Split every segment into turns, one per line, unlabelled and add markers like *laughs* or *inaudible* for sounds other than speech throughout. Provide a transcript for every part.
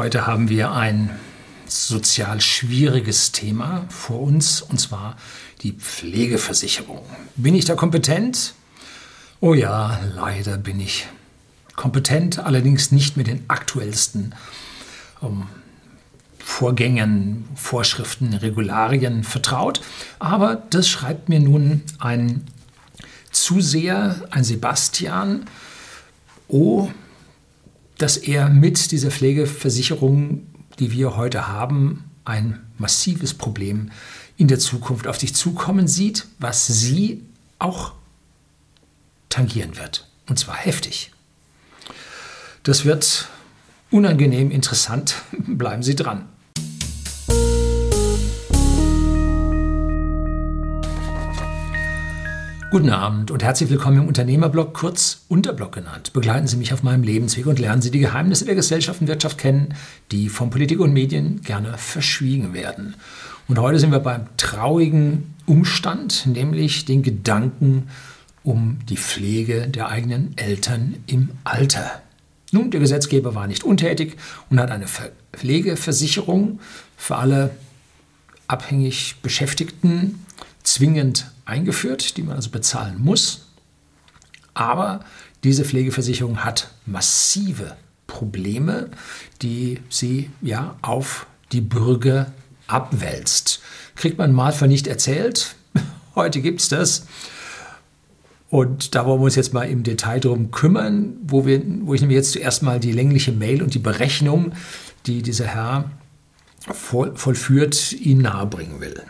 Heute haben wir ein sozial schwieriges Thema vor uns, und zwar die Pflegeversicherung. Bin ich da kompetent? Oh ja, leider bin ich kompetent, allerdings nicht mit den aktuellsten um, ähm, Vorgängen, Vorschriften, Regularien vertraut. Aber das schreibt mir nun ein Zuseher, ein Sebastian O., dass er mit dieser Pflegeversicherung, die wir heute haben, ein massives Problem in der Zukunft auf sich zukommen sieht, was sie auch tangieren wird. Und zwar heftig. Das wird unangenehm interessant. *laughs* Bleiben Sie dran. Guten Abend und herzlich willkommen im Unternehmerblog, kurz Unterblog genannt. Begleiten Sie mich auf meinem Lebensweg und lernen Sie die Geheimnisse der Gesellschaft und Wirtschaft kennen, die von Politik und Medien gerne verschwiegen werden. Und heute sind wir beim traurigen Umstand, nämlich den Gedanken um die Pflege der eigenen Eltern im Alter. Nun, der Gesetzgeber war nicht untätig und hat eine Pflegeversicherung für alle abhängig Beschäftigten zwingend eingeführt, die man also bezahlen muss. Aber diese Pflegeversicherung hat massive Probleme, die sie ja auf die Bürger abwälzt. Kriegt man mal für nicht erzählt. *laughs* Heute gibt es das. Und da wollen wir uns jetzt mal im Detail drum kümmern, wo, wir, wo ich nämlich jetzt zuerst mal die längliche Mail und die Berechnung, die dieser Herr voll, vollführt, Ihnen nahebringen will.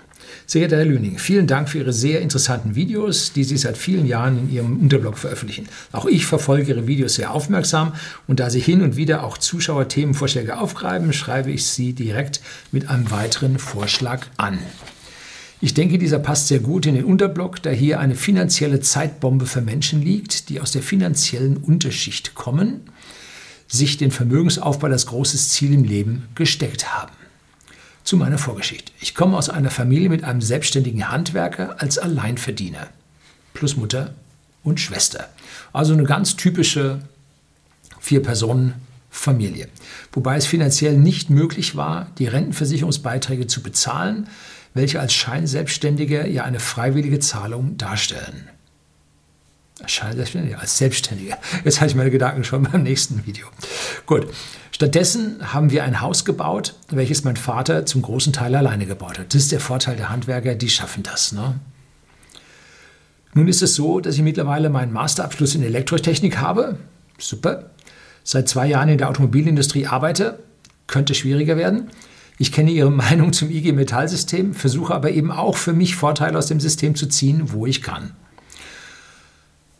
Sehr geehrter Herr Lüning, vielen Dank für Ihre sehr interessanten Videos, die Sie seit vielen Jahren in Ihrem Unterblog veröffentlichen. Auch ich verfolge Ihre Videos sehr aufmerksam und da Sie hin und wieder auch Zuschauer Themenvorschläge aufgreifen, schreibe ich Sie direkt mit einem weiteren Vorschlag an. Ich denke, dieser passt sehr gut in den Unterblock, da hier eine finanzielle Zeitbombe für Menschen liegt, die aus der finanziellen Unterschicht kommen, sich den Vermögensaufbau als großes Ziel im Leben gesteckt haben. Zu meiner Vorgeschichte. Ich komme aus einer Familie mit einem selbstständigen Handwerker als Alleinverdiener. Plus Mutter und Schwester. Also eine ganz typische Vier-Personen-Familie. Wobei es finanziell nicht möglich war, die Rentenversicherungsbeiträge zu bezahlen, welche als Scheinselbstständige ja eine freiwillige Zahlung darstellen. Scheinselbstständige, als Selbstständige. Jetzt hatte ich meine Gedanken schon beim nächsten Video. Gut. Stattdessen haben wir ein Haus gebaut, welches mein Vater zum großen Teil alleine gebaut hat. Das ist der Vorteil der Handwerker, die schaffen das. Ne? Nun ist es so, dass ich mittlerweile meinen Masterabschluss in Elektrotechnik habe. Super. Seit zwei Jahren in der Automobilindustrie arbeite. Könnte schwieriger werden. Ich kenne Ihre *laughs* Meinung zum IG Metallsystem, versuche aber eben auch für mich Vorteile aus dem System zu ziehen, wo ich kann.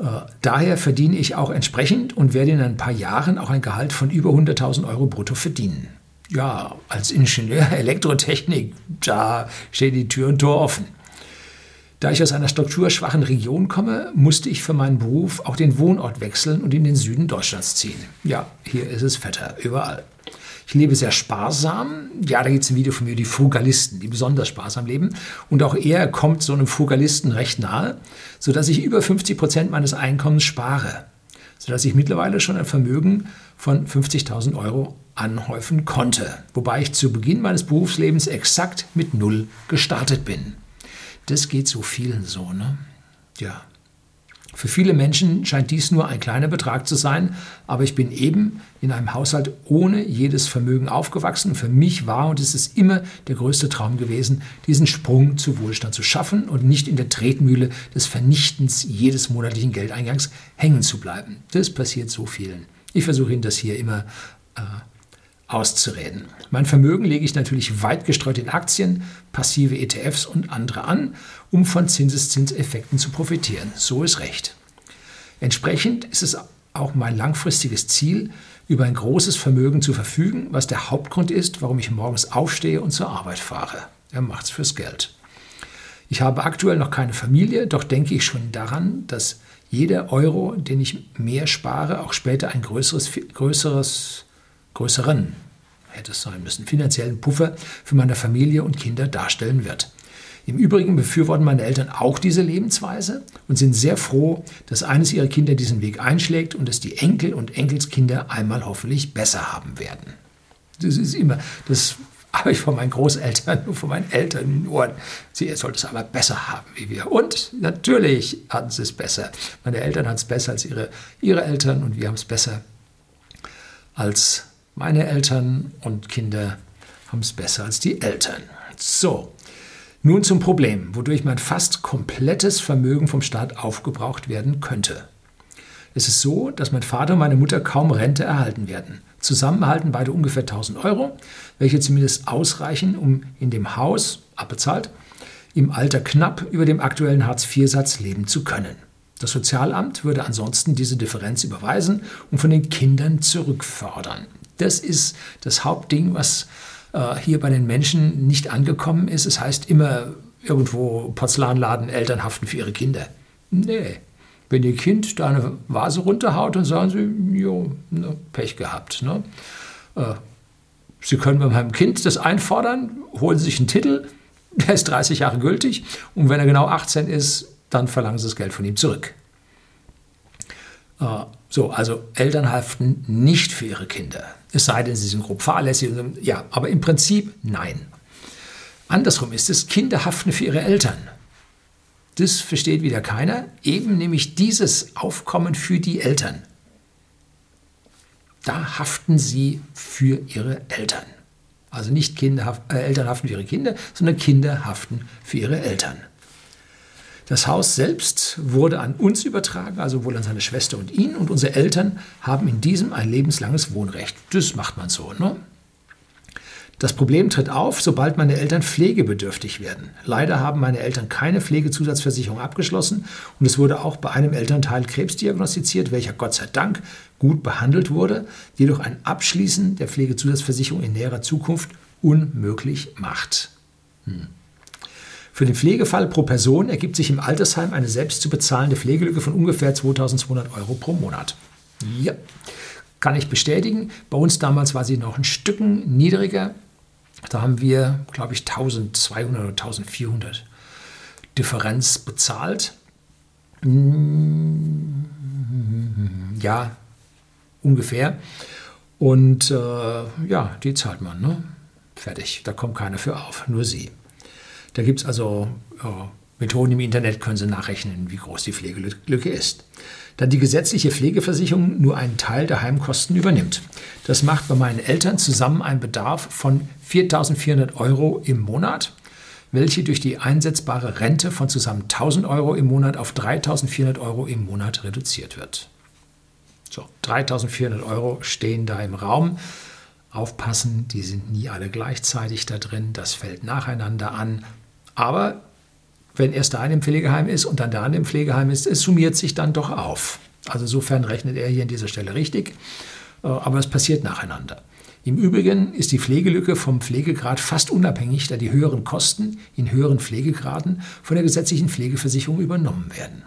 Äh, daher verdiene ich auch entsprechend und werde in ein paar Jahren auch ein Gehalt von über 100.000 Euro brutto verdienen. Ja, als Ingenieur *laughs* Elektrotechnik, da steht die Tür und Tor offen. Da ich aus einer strukturschwachen Region komme, musste ich für meinen Beruf auch den Wohnort wechseln und in den Süden Deutschlands ziehen. Ja, hier ist es fetter, überall. Ich lebe sehr sparsam. Ja, da gibt es ein Video von mir, die Frugalisten, die besonders sparsam leben. Und auch er kommt so einem Frugalisten recht nahe, sodass ich über 50 Prozent meines Einkommens spare. Sodass ich mittlerweile schon ein Vermögen von 50.000 Euro anhäufen konnte. Wobei ich zu Beginn meines Berufslebens exakt mit Null gestartet bin. Das geht so vielen so, ne? Ja. Für viele Menschen scheint dies nur ein kleiner Betrag zu sein, aber ich bin eben in einem Haushalt ohne jedes Vermögen aufgewachsen. Für mich war und ist es immer der größte Traum gewesen, diesen Sprung zu Wohlstand zu schaffen und nicht in der Tretmühle des Vernichtens jedes monatlichen Geldeingangs hängen zu bleiben. Das passiert so vielen. Ich versuche Ihnen das hier immer äh, auszureden. Mein Vermögen lege ich natürlich weit gestreut in Aktien, passive ETFs und andere an, um von Zinseszinseffekten zu profitieren. So ist recht. Entsprechend ist es auch mein langfristiges Ziel, über ein großes Vermögen zu verfügen, was der Hauptgrund ist, warum ich morgens aufstehe und zur Arbeit fahre. Er macht's fürs Geld. Ich habe aktuell noch keine Familie, doch denke ich schon daran, dass jeder Euro, den ich mehr spare, auch später ein größeres, größeres größeren, hätte es sein müssen, finanziellen Puffer für meine Familie und Kinder darstellen wird. Im Übrigen befürworten meine Eltern auch diese Lebensweise und sind sehr froh, dass eines ihrer Kinder diesen Weg einschlägt und dass die Enkel und Enkelskinder einmal hoffentlich besser haben werden. Das ist immer, das habe ich von meinen Großeltern *laughs* und von meinen Eltern in den Ohren. Sie sollten es aber besser haben wie wir. Und natürlich hatten sie es besser. Meine Eltern hatten es besser als ihre, ihre Eltern und wir haben es besser als meine Eltern und Kinder haben es besser als die Eltern. So, nun zum Problem, wodurch mein fast komplettes Vermögen vom Staat aufgebraucht werden könnte. Es ist so, dass mein Vater und meine Mutter kaum Rente erhalten werden. Zusammen erhalten beide ungefähr 1000 Euro, welche zumindest ausreichen, um in dem Haus, abbezahlt, im Alter knapp über dem aktuellen Hartz-IV-Satz leben zu können. Das Sozialamt würde ansonsten diese Differenz überweisen und von den Kindern zurückfordern. Das ist das Hauptding, was äh, hier bei den Menschen nicht angekommen ist. Es heißt immer irgendwo Porzellanladen, Eltern haften für ihre Kinder. Nee, wenn Ihr Kind da eine Vase runterhaut, dann sagen Sie, jo, ne, Pech gehabt. Ne? Äh, Sie können bei meinem Kind das einfordern, holen Sie sich einen Titel, *laughs* der ist 30 Jahre gültig und wenn er genau 18 ist, dann verlangen Sie das Geld von ihm zurück. Äh, so, also Eltern haften nicht für ihre Kinder. Es sei denn, sie sind grob fahrlässig. Ja, aber im Prinzip nein. Andersrum ist es, Kinder haften für ihre Eltern. Das versteht wieder keiner. Eben nämlich dieses Aufkommen für die Eltern. Da haften sie für ihre Eltern. Also nicht Kinder, äh, Eltern haften für ihre Kinder, sondern Kinder haften für ihre Eltern. Das Haus selbst wurde an uns übertragen, also wohl an seine Schwester und ihn, und unsere Eltern haben in diesem ein lebenslanges Wohnrecht. Das macht man so. Ne? Das Problem tritt auf, sobald meine Eltern pflegebedürftig werden. Leider haben meine Eltern keine Pflegezusatzversicherung abgeschlossen und es wurde auch bei einem Elternteil Krebs diagnostiziert, welcher Gott sei Dank gut behandelt wurde, jedoch ein Abschließen der Pflegezusatzversicherung in näherer Zukunft unmöglich macht. Hm. Für den Pflegefall pro Person ergibt sich im Altersheim eine selbst zu bezahlende Pflegelücke von ungefähr 2200 Euro pro Monat. Ja, kann ich bestätigen. Bei uns damals war sie noch ein Stücken niedriger. Da haben wir, glaube ich, 1200 oder 1400 Differenz bezahlt. Mm, ja, ungefähr. Und äh, ja, die zahlt man. Ne? Fertig. Da kommt keiner für auf, nur sie. Da gibt es also ja, Methoden im Internet, können Sie nachrechnen, wie groß die Pflegelücke ist da die gesetzliche Pflegeversicherung nur einen Teil der Heimkosten übernimmt. Das macht bei meinen Eltern zusammen einen Bedarf von 4.400 Euro im Monat, welche durch die einsetzbare Rente von zusammen 1.000 Euro im Monat auf 3.400 Euro im Monat reduziert wird. So, 3.400 Euro stehen da im Raum. Aufpassen, die sind nie alle gleichzeitig da drin, das fällt nacheinander an. Aber wenn erst der eine im Pflegeheim ist und dann der andere im Pflegeheim ist, es summiert sich dann doch auf. Also insofern rechnet er hier an dieser Stelle richtig, äh, aber es passiert nacheinander. Im Übrigen ist die Pflegelücke vom Pflegegrad fast unabhängig, da die höheren Kosten in höheren Pflegegraden von der gesetzlichen Pflegeversicherung übernommen werden.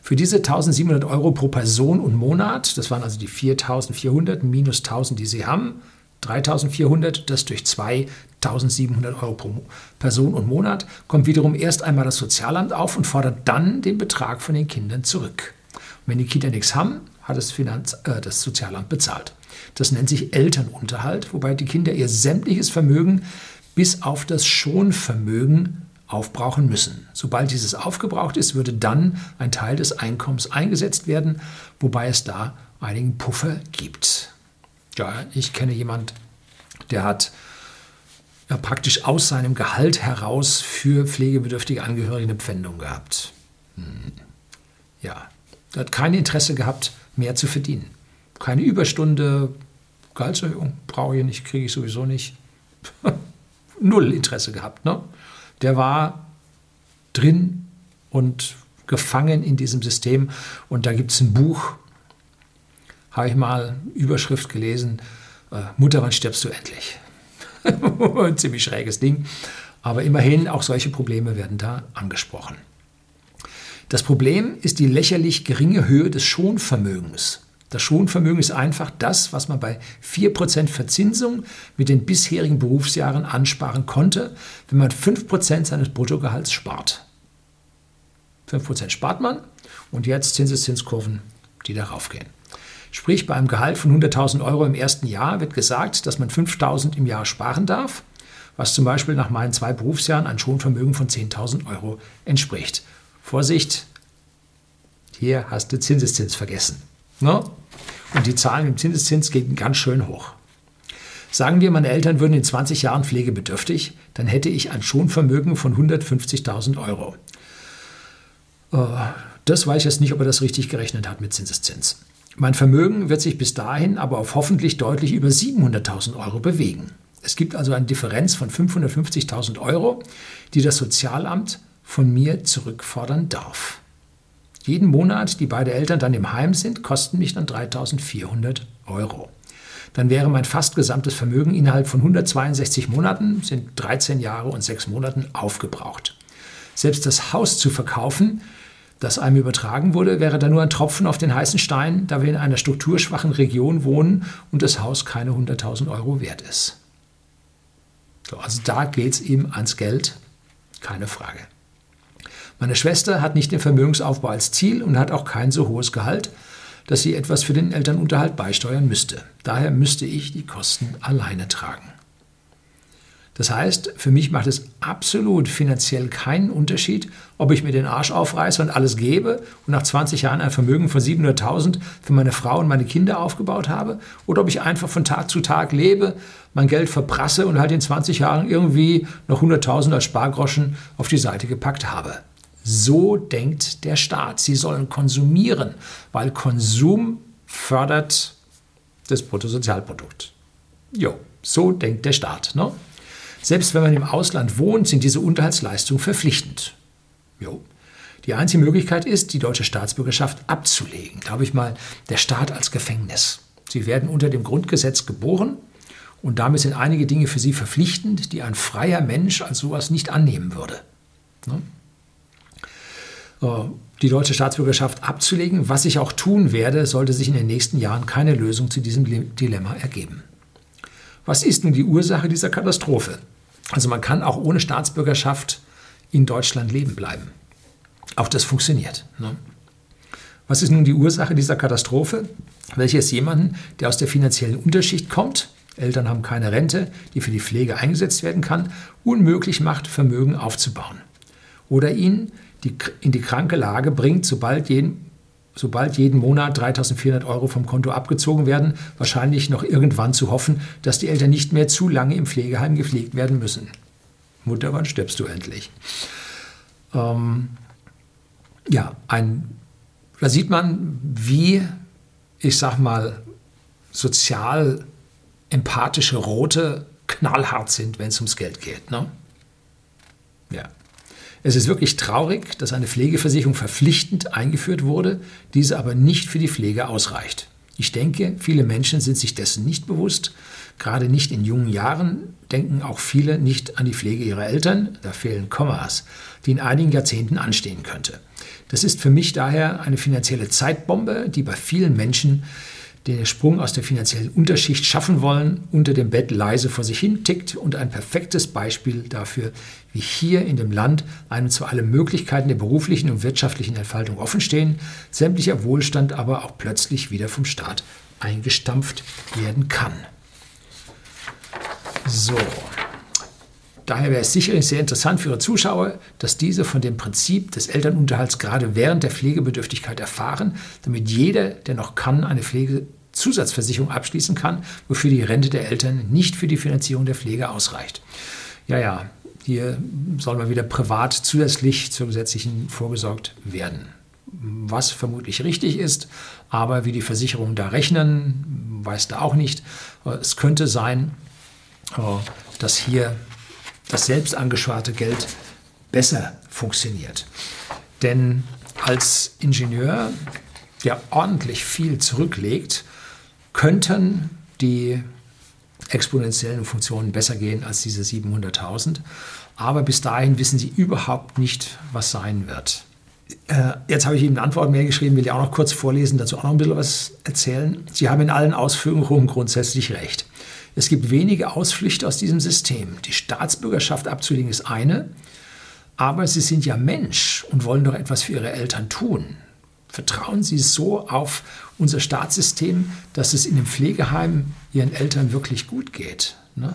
Für diese 1700 Euro pro Person und Monat, das waren also die 4400 minus 1000, die Sie haben, 3400, das durch 2700 Euro pro Person und Monat, kommt wiederum erst einmal das Sozialamt auf und fordert dann den Betrag von den Kindern zurück. Und wenn die Kinder nichts haben, hat das, Finanz, äh, das Sozialamt bezahlt. Das nennt sich Elternunterhalt, wobei die Kinder ihr sämtliches Vermögen bis auf das Schonvermögen aufbrauchen müssen. Sobald dieses aufgebraucht ist, würde dann ein Teil des Einkommens eingesetzt werden, wobei es da einigen Puffer gibt. Ja, ich kenne jemand, der hat ja, praktisch aus seinem Gehalt heraus für pflegebedürftige Angehörige eine Pfändung gehabt. Hm. Ja, er hat kein Interesse gehabt, mehr zu verdienen. Keine Überstunde, Gehaltserhöhung brauche ich nicht, kriege ich sowieso nicht. *laughs* Null Interesse gehabt. Ne? Der war drin und gefangen in diesem System. Und da gibt es ein Buch, habe ich mal Überschrift gelesen, äh, Mutter, wann stirbst du endlich? Ein *laughs* ziemlich schräges Ding. Aber immerhin, auch solche Probleme werden da angesprochen. Das Problem ist die lächerlich geringe Höhe des Schonvermögens. Das Schonvermögen ist einfach das, was man bei 4% Verzinsung mit den bisherigen Berufsjahren ansparen konnte, wenn man 5% seines Bruttogehalts spart. 5% spart man und jetzt Zinseszinskurven, die darauf gehen. Sprich, bei einem Gehalt von 100.000 Euro im ersten Jahr wird gesagt, dass man 5.000 im Jahr sparen darf, was zum Beispiel nach meinen zwei Berufsjahren ein Schonvermögen von 10.000 Euro entspricht. Vorsicht, hier hast du Zinseszins vergessen. Ne? Und die Zahlen im Zinseszins gehen ganz schön hoch. Sagen wir, meine Eltern würden in 20 Jahren pflegebedürftig, dann hätte ich ein Schonvermögen von 150.000 Euro. Äh, das weiß ich jetzt nicht, ob er das richtig gerechnet hat mit Zinseszins. Mein Vermögen wird sich bis dahin aber auf hoffentlich deutlich über 700.000 Euro bewegen. Es gibt also eine Differenz von 550.000 Euro, die das Sozialamt von mir zurückfordern darf. Jeden Monat, die beide Eltern dann im Heim sind, kosten mich dann 3.400 Euro. Dann wäre mein fast gesamtes Vermögen innerhalb von 162 Monaten, sind 13 Jahre und 6 Monaten, aufgebraucht. Selbst das Haus zu verkaufen, das einem übertragen wurde, wäre dann nur ein Tropfen auf den heißen Stein, da wir in einer strukturschwachen Region wohnen und das Haus keine 100.000 Euro wert ist. So, also da geht es ihm ans Geld, keine Frage. Meine Schwester hat nicht den Vermögensaufbau als Ziel und hat auch kein so hohes Gehalt, dass sie etwas für den Elternunterhalt beisteuern müsste. Daher müsste ich die Kosten alleine tragen. Das heißt, für mich macht es absolut finanziell keinen Unterschied, ob ich mir den Arsch aufreiße und alles gebe und nach 20 Jahren ein Vermögen von 700.000 für meine Frau und meine Kinder aufgebaut habe oder ob ich einfach von Tag zu Tag lebe, mein Geld verprasse und halt in 20 Jahren irgendwie noch 100.000 als Spargroschen auf die Seite gepackt habe. So denkt der Staat. Sie sollen konsumieren, weil Konsum fördert das Bruttosozialprodukt. Jo, so denkt der Staat. Ne? Selbst wenn man im Ausland wohnt, sind diese Unterhaltsleistungen verpflichtend. Jo. Die einzige Möglichkeit ist, die deutsche Staatsbürgerschaft abzulegen. Glaube ich mal, der Staat als Gefängnis. Sie werden unter dem Grundgesetz geboren und damit sind einige Dinge für sie verpflichtend, die ein freier Mensch als sowas nicht annehmen würde. Ne? Äh, die deutsche Staatsbürgerschaft abzulegen, was ich auch tun werde, sollte sich in den nächsten Jahren keine Lösung zu diesem Dilemma ergeben. Was ist nun die Ursache dieser Katastrophe? Also man kann auch ohne Staatsbürgerschaft in Deutschland leben bleiben. Auch das funktioniert. Ne? Was ist nun die Ursache dieser Katastrophe? Welche es jemanden, der aus der finanziellen Unterschicht kommt, Eltern haben keine Rente, die für die Pflege eingesetzt werden kann, unmöglich macht, Vermögen aufzubauen. Oder ihn die, in die kranke Lage bringt, sobald jeden, sobald jeden Monat 3400 Euro vom Konto abgezogen werden, wahrscheinlich noch irgendwann zu hoffen, dass die Eltern nicht mehr zu lange im Pflegeheim gepflegt werden müssen. Mutter, wann stirbst du endlich? Ähm, ja, ein, da sieht man, wie, ich sag mal, sozial empathische Rote knallhart sind, wenn es ums Geld geht. Ne? Ja. Es ist wirklich traurig, dass eine Pflegeversicherung verpflichtend eingeführt wurde, diese aber nicht für die Pflege ausreicht. Ich denke, viele Menschen sind sich dessen nicht bewusst. Gerade nicht in jungen Jahren denken auch viele nicht an die Pflege ihrer Eltern, da fehlen Kommas, die in einigen Jahrzehnten anstehen könnte. Das ist für mich daher eine finanzielle Zeitbombe, die bei vielen Menschen den Sprung aus der finanziellen Unterschicht schaffen wollen, unter dem Bett leise vor sich hin tickt und ein perfektes Beispiel dafür, wie hier in dem Land einem zwar alle Möglichkeiten der beruflichen und wirtschaftlichen Entfaltung offenstehen, sämtlicher Wohlstand aber auch plötzlich wieder vom Staat eingestampft werden kann. So. Daher wäre es sicherlich sehr interessant für Ihre Zuschauer, dass diese von dem Prinzip des Elternunterhalts gerade während der Pflegebedürftigkeit erfahren, damit jeder, der noch kann, eine Pflegezusatzversicherung abschließen kann, wofür die Rente der Eltern nicht für die Finanzierung der Pflege ausreicht. Ja, ja, hier soll mal wieder privat zusätzlich zur gesetzlichen vorgesorgt werden. Was vermutlich richtig ist, aber wie die Versicherungen da rechnen, weiß da auch nicht. Es könnte sein, äh, dass hier das selbst angesparte Geld besser funktioniert. Denn als Ingenieur, der ordentlich viel zurücklegt, könnten die exponentiellen Funktionen besser gehen als diese 700.000. Aber bis dahin wissen sie überhaupt nicht, was sein wird. Äh, jetzt habe ich Ihnen eine Antwort mehr geschrieben, will ich auch noch kurz vorlesen, dazu auch noch ein bisschen was erzählen. Sie haben in allen Ausführungen grundsätzlich recht. Es gibt wenige Ausflüchte aus diesem System. Die Staatsbürgerschaft abzulegen ist eine, aber sie sind ja Mensch und wollen doch etwas für ihre Eltern tun. Vertrauen Sie so auf unser Staatssystem, dass es in dem Pflegeheim Ihren Eltern wirklich gut geht. Ne?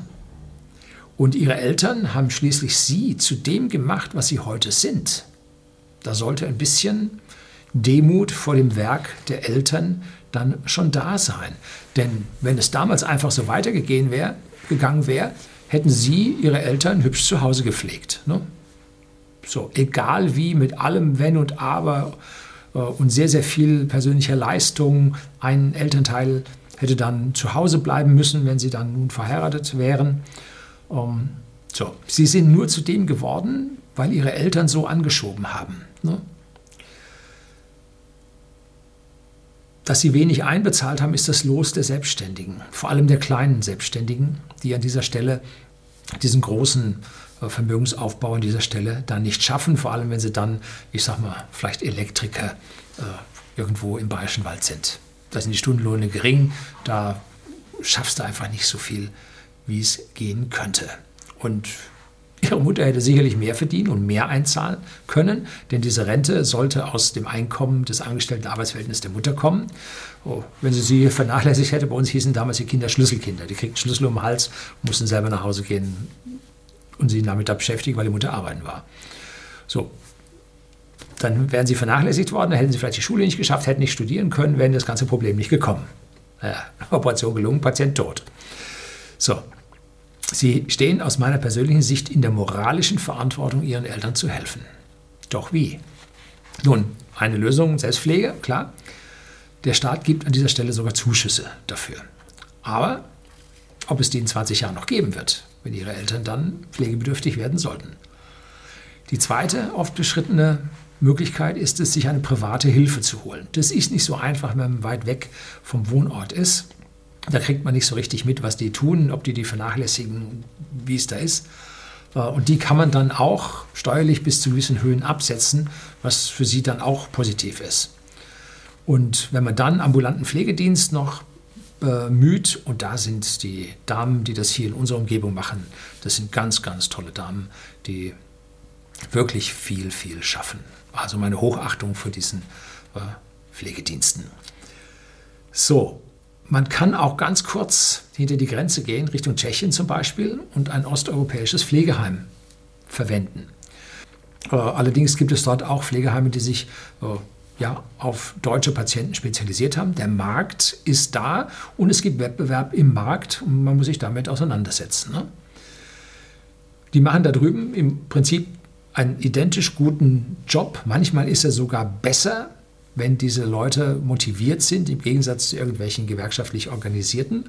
Und Ihre Eltern haben schließlich Sie zu dem gemacht, was Sie heute sind. Da sollte ein bisschen Demut vor dem Werk der Eltern dann schon da sein. Denn wenn es damals einfach so weitergegangen wäre, hätten Sie Ihre Eltern hübsch zu Hause gepflegt. Ne? So, egal wie, mit allem Wenn und Aber äh, und sehr, sehr viel persönlicher Leistung. Ein Elternteil hätte dann zu Hause bleiben müssen, wenn sie dann nun verheiratet wären. Ähm, so, sie sind nur zu dem geworden, weil ihre Eltern so angeschoben haben. Ne? Dass sie wenig einbezahlt haben, ist das Los der Selbstständigen, vor allem der kleinen Selbstständigen, die an dieser Stelle diesen großen äh, Vermögensaufbau an dieser Stelle dann nicht schaffen, vor allem wenn sie dann, ich sag mal, vielleicht Elektriker äh, irgendwo im Bayerischen Wald sind. Da sind die Stundenlohne gering, da schaffst du einfach nicht so viel, wie es gehen könnte. Und Ihre Mutter hätte sicherlich mehr verdienen und mehr einzahlen können, denn diese Rente sollte aus dem Einkommen des angestellten Arbeitsverhältnisses der Mutter kommen. Oh, wenn sie sie vernachlässigt hätte, bei uns hießen damals die Kinder Schlüsselkinder. Die kriegten Schlüssel um den Hals, mussten selber nach Hause gehen und sie damit beschäftigen, weil die Mutter arbeiten war. So, dann wären sie vernachlässigt worden, dann hätten sie vielleicht die Schule nicht geschafft, hätten nicht studieren können, wären das ganze Problem nicht gekommen. Ja, *laughs* Operation gelungen, Patient tot. So, Sie stehen aus meiner persönlichen Sicht in der moralischen Verantwortung, Ihren Eltern zu helfen. Doch wie? Nun, eine Lösung, Selbstpflege, klar. Der Staat gibt an dieser Stelle sogar Zuschüsse dafür. Aber ob es die in 20 Jahren noch geben wird, wenn Ihre Eltern dann pflegebedürftig werden sollten. Die zweite oft beschrittene Möglichkeit ist es, sich eine private Hilfe zu holen. Das ist nicht so einfach, wenn man weit weg vom Wohnort ist. Da kriegt man nicht so richtig mit, was die tun, ob die die vernachlässigen, wie es da ist. Äh, und die kann man dann auch steuerlich bis zu gewissen Höhen absetzen, was für sie dann auch positiv ist. Und wenn man dann ambulanten Pflegedienst noch bemüht, äh, und da sind die Damen, die das hier in unserer Umgebung machen, das sind ganz, ganz tolle Damen, die wirklich viel, viel schaffen. Also meine Hochachtung für diesen äh, Pflegediensten. So, man kann auch ganz kurz hinter die Grenze gehen, Richtung Tschechien zum Beispiel, und ein osteuropäisches Pflegeheim verwenden. Äh, allerdings gibt es dort auch Pflegeheime, die sich äh, ja, auf deutsche Patienten spezialisiert haben. Der Markt ist da und es gibt Wettbewerb im Markt und man muss sich damit auseinandersetzen. Ne? Die machen da drüben im Prinzip einen identisch guten Job. Manchmal ist er sogar besser wenn diese Leute motiviert sind, im Gegensatz zu irgendwelchen gewerkschaftlich organisierten,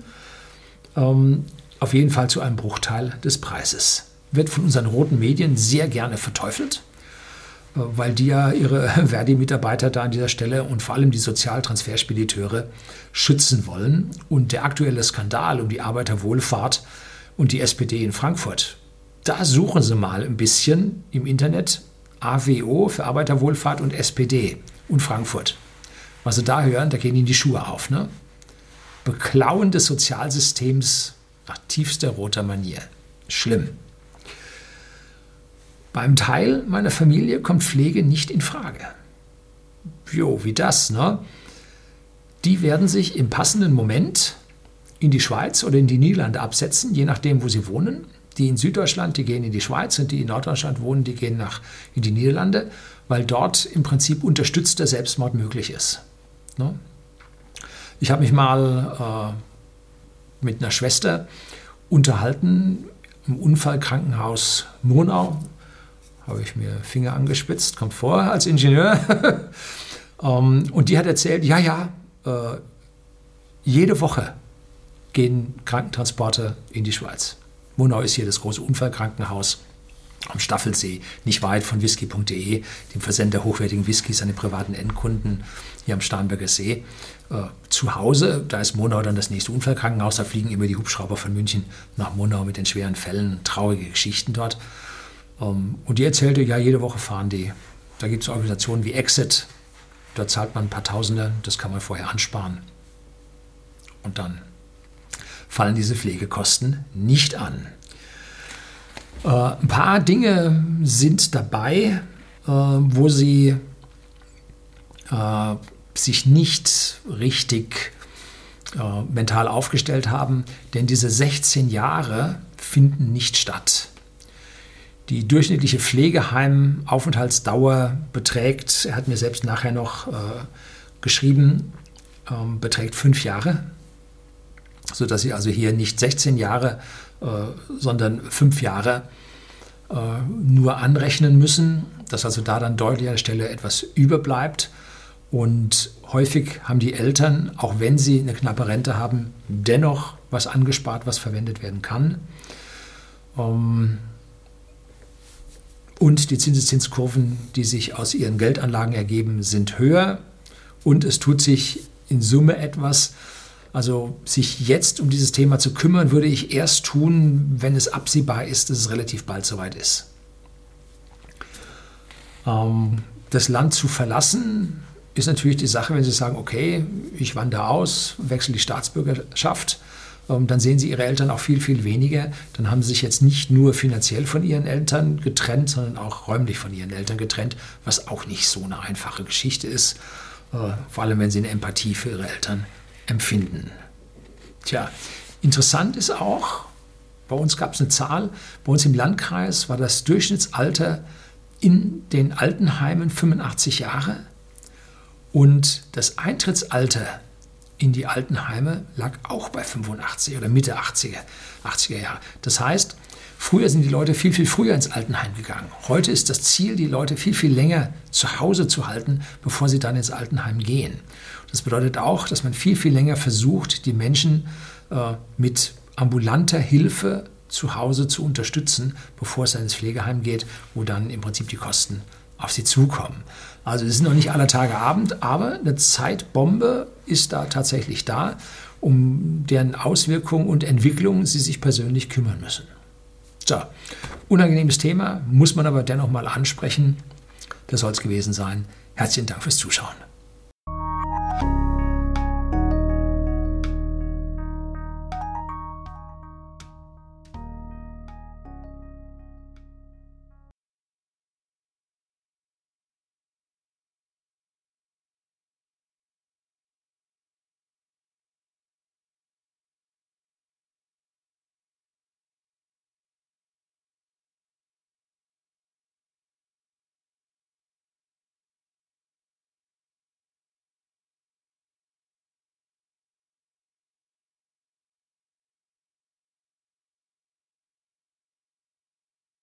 ähm, auf jeden Fall zu einem Bruchteil des Preises. Wird von unseren roten Medien sehr gerne verteufelt, äh, weil die ja ihre *laughs* Verdi-Mitarbeiter da an dieser Stelle und vor allem die Sozialtransferspediteure schützen wollen. Und der aktuelle Skandal um die Arbeiterwohlfahrt und die SPD in Frankfurt, da suchen Sie mal ein bisschen im Internet AWO für Arbeiterwohlfahrt und SPD und Frankfurt. Was Sie da hören, da gehen Ihnen die Schuhe auf. Ne? Beklauen des Sozialsystems nach tiefster roter Manier. Schlimm. Beim Teil meiner Familie kommt Pflege nicht in Frage. Jo, wie das, ne? Die werden sich im passenden Moment in die Schweiz oder in die Niederlande absetzen, je nachdem, wo sie wohnen. Die in Süddeutschland, die gehen in die Schweiz und die in Norddeutschland wohnen, die gehen nach, in die Niederlande weil dort im Prinzip unterstützter Selbstmord möglich ist. Ne? Ich habe mich mal äh, mit einer Schwester unterhalten im Unfallkrankenhaus Murnau. Habe ich mir Finger angespitzt, kommt vor als Ingenieur. *laughs* ähm, und die hat erzählt, ja, ja, äh, jede Woche gehen Krankentransporte in die Schweiz. Murnau ist hier das große Unfallkrankenhaus am Staffelsee, nicht weit von whisky.de, dem Versender hochwertigen Whiskys an den privaten Endkunden hier am Starnberger See. Äh, zu Hause, da ist Monau dann das nächste Unfallkrankenhaus, da fliegen immer die Hubschrauber von München nach Monau mit den schweren Fällen, traurige Geschichten dort. Ähm, und die erzählte, ja, jede Woche fahren die. Da gibt es Organisationen wie Exit, da zahlt man ein paar Tausende, das kann man vorher ansparen. Und dann fallen diese Pflegekosten nicht an. Äh, ein paar Dinge sind dabei, äh, wo Sie äh, sich nicht richtig mental aufgestellt haben, denn diese 16 Jahre finden nicht statt. Die durchschnittliche Pflegeheimaufenthaltsdauer beträgt, er hat mir selbst nachher noch geschrieben, ähm, beträgt fünf Jahre, sodass Sie also hier nicht 16 Jahre, äh, sondern fünf Jahre äh, nur anrechnen müssen, dass also da dann deutlich an der Stelle etwas überbleibt. Und häufig haben die Eltern, auch wenn sie eine knappe Rente haben, dennoch was angespart, was verwendet werden kann. Ähm, und die Zinseszinskurven, die sich aus ihren Geldanlagen ergeben, sind höher. Und es tut sich in Summe etwas. Also sich jetzt um dieses Thema zu kümmern, würde ich erst tun, wenn es absehbar ist, dass es relativ bald soweit ist. Ähm, das Land zu verlassen ist natürlich die Sache, wenn Sie sagen, okay, ich wandere aus, wechsle die Staatsbürgerschaft, ähm, dann sehen Sie Ihre Eltern auch viel, viel weniger. Dann haben Sie sich jetzt nicht nur finanziell von Ihren Eltern getrennt, sondern auch räumlich von Ihren Eltern getrennt, was auch nicht so eine einfache Geschichte ist, äh, vor allem wenn Sie eine Empathie für Ihre Eltern empfinden. Tja, interessant ist auch, bei uns gab es eine Zahl, bei uns im Landkreis war das Durchschnittsalter in den Altenheimen 85 Jahre und das Eintrittsalter in die Altenheime lag auch bei 85 oder Mitte 80er, 80er Jahre. Das heißt, früher sind die Leute viel, viel früher ins Altenheim gegangen. Heute ist das Ziel, die Leute viel, viel länger zu Hause zu halten, bevor sie dann ins Altenheim gehen. Das bedeutet auch, dass man viel, viel länger versucht, die Menschen äh, mit ambulanter Hilfe zu Hause zu unterstützen, bevor es ins Pflegeheim geht, wo dann im Prinzip die Kosten auf sie zukommen. Also es ist noch nicht aller Tage Abend, aber eine Zeitbombe ist da tatsächlich da, um deren Auswirkungen und Entwicklungen sie sich persönlich kümmern müssen. So, unangenehmes Thema, muss man aber dennoch mal ansprechen. Das soll es gewesen sein. Herzlichen Dank fürs Zuschauen.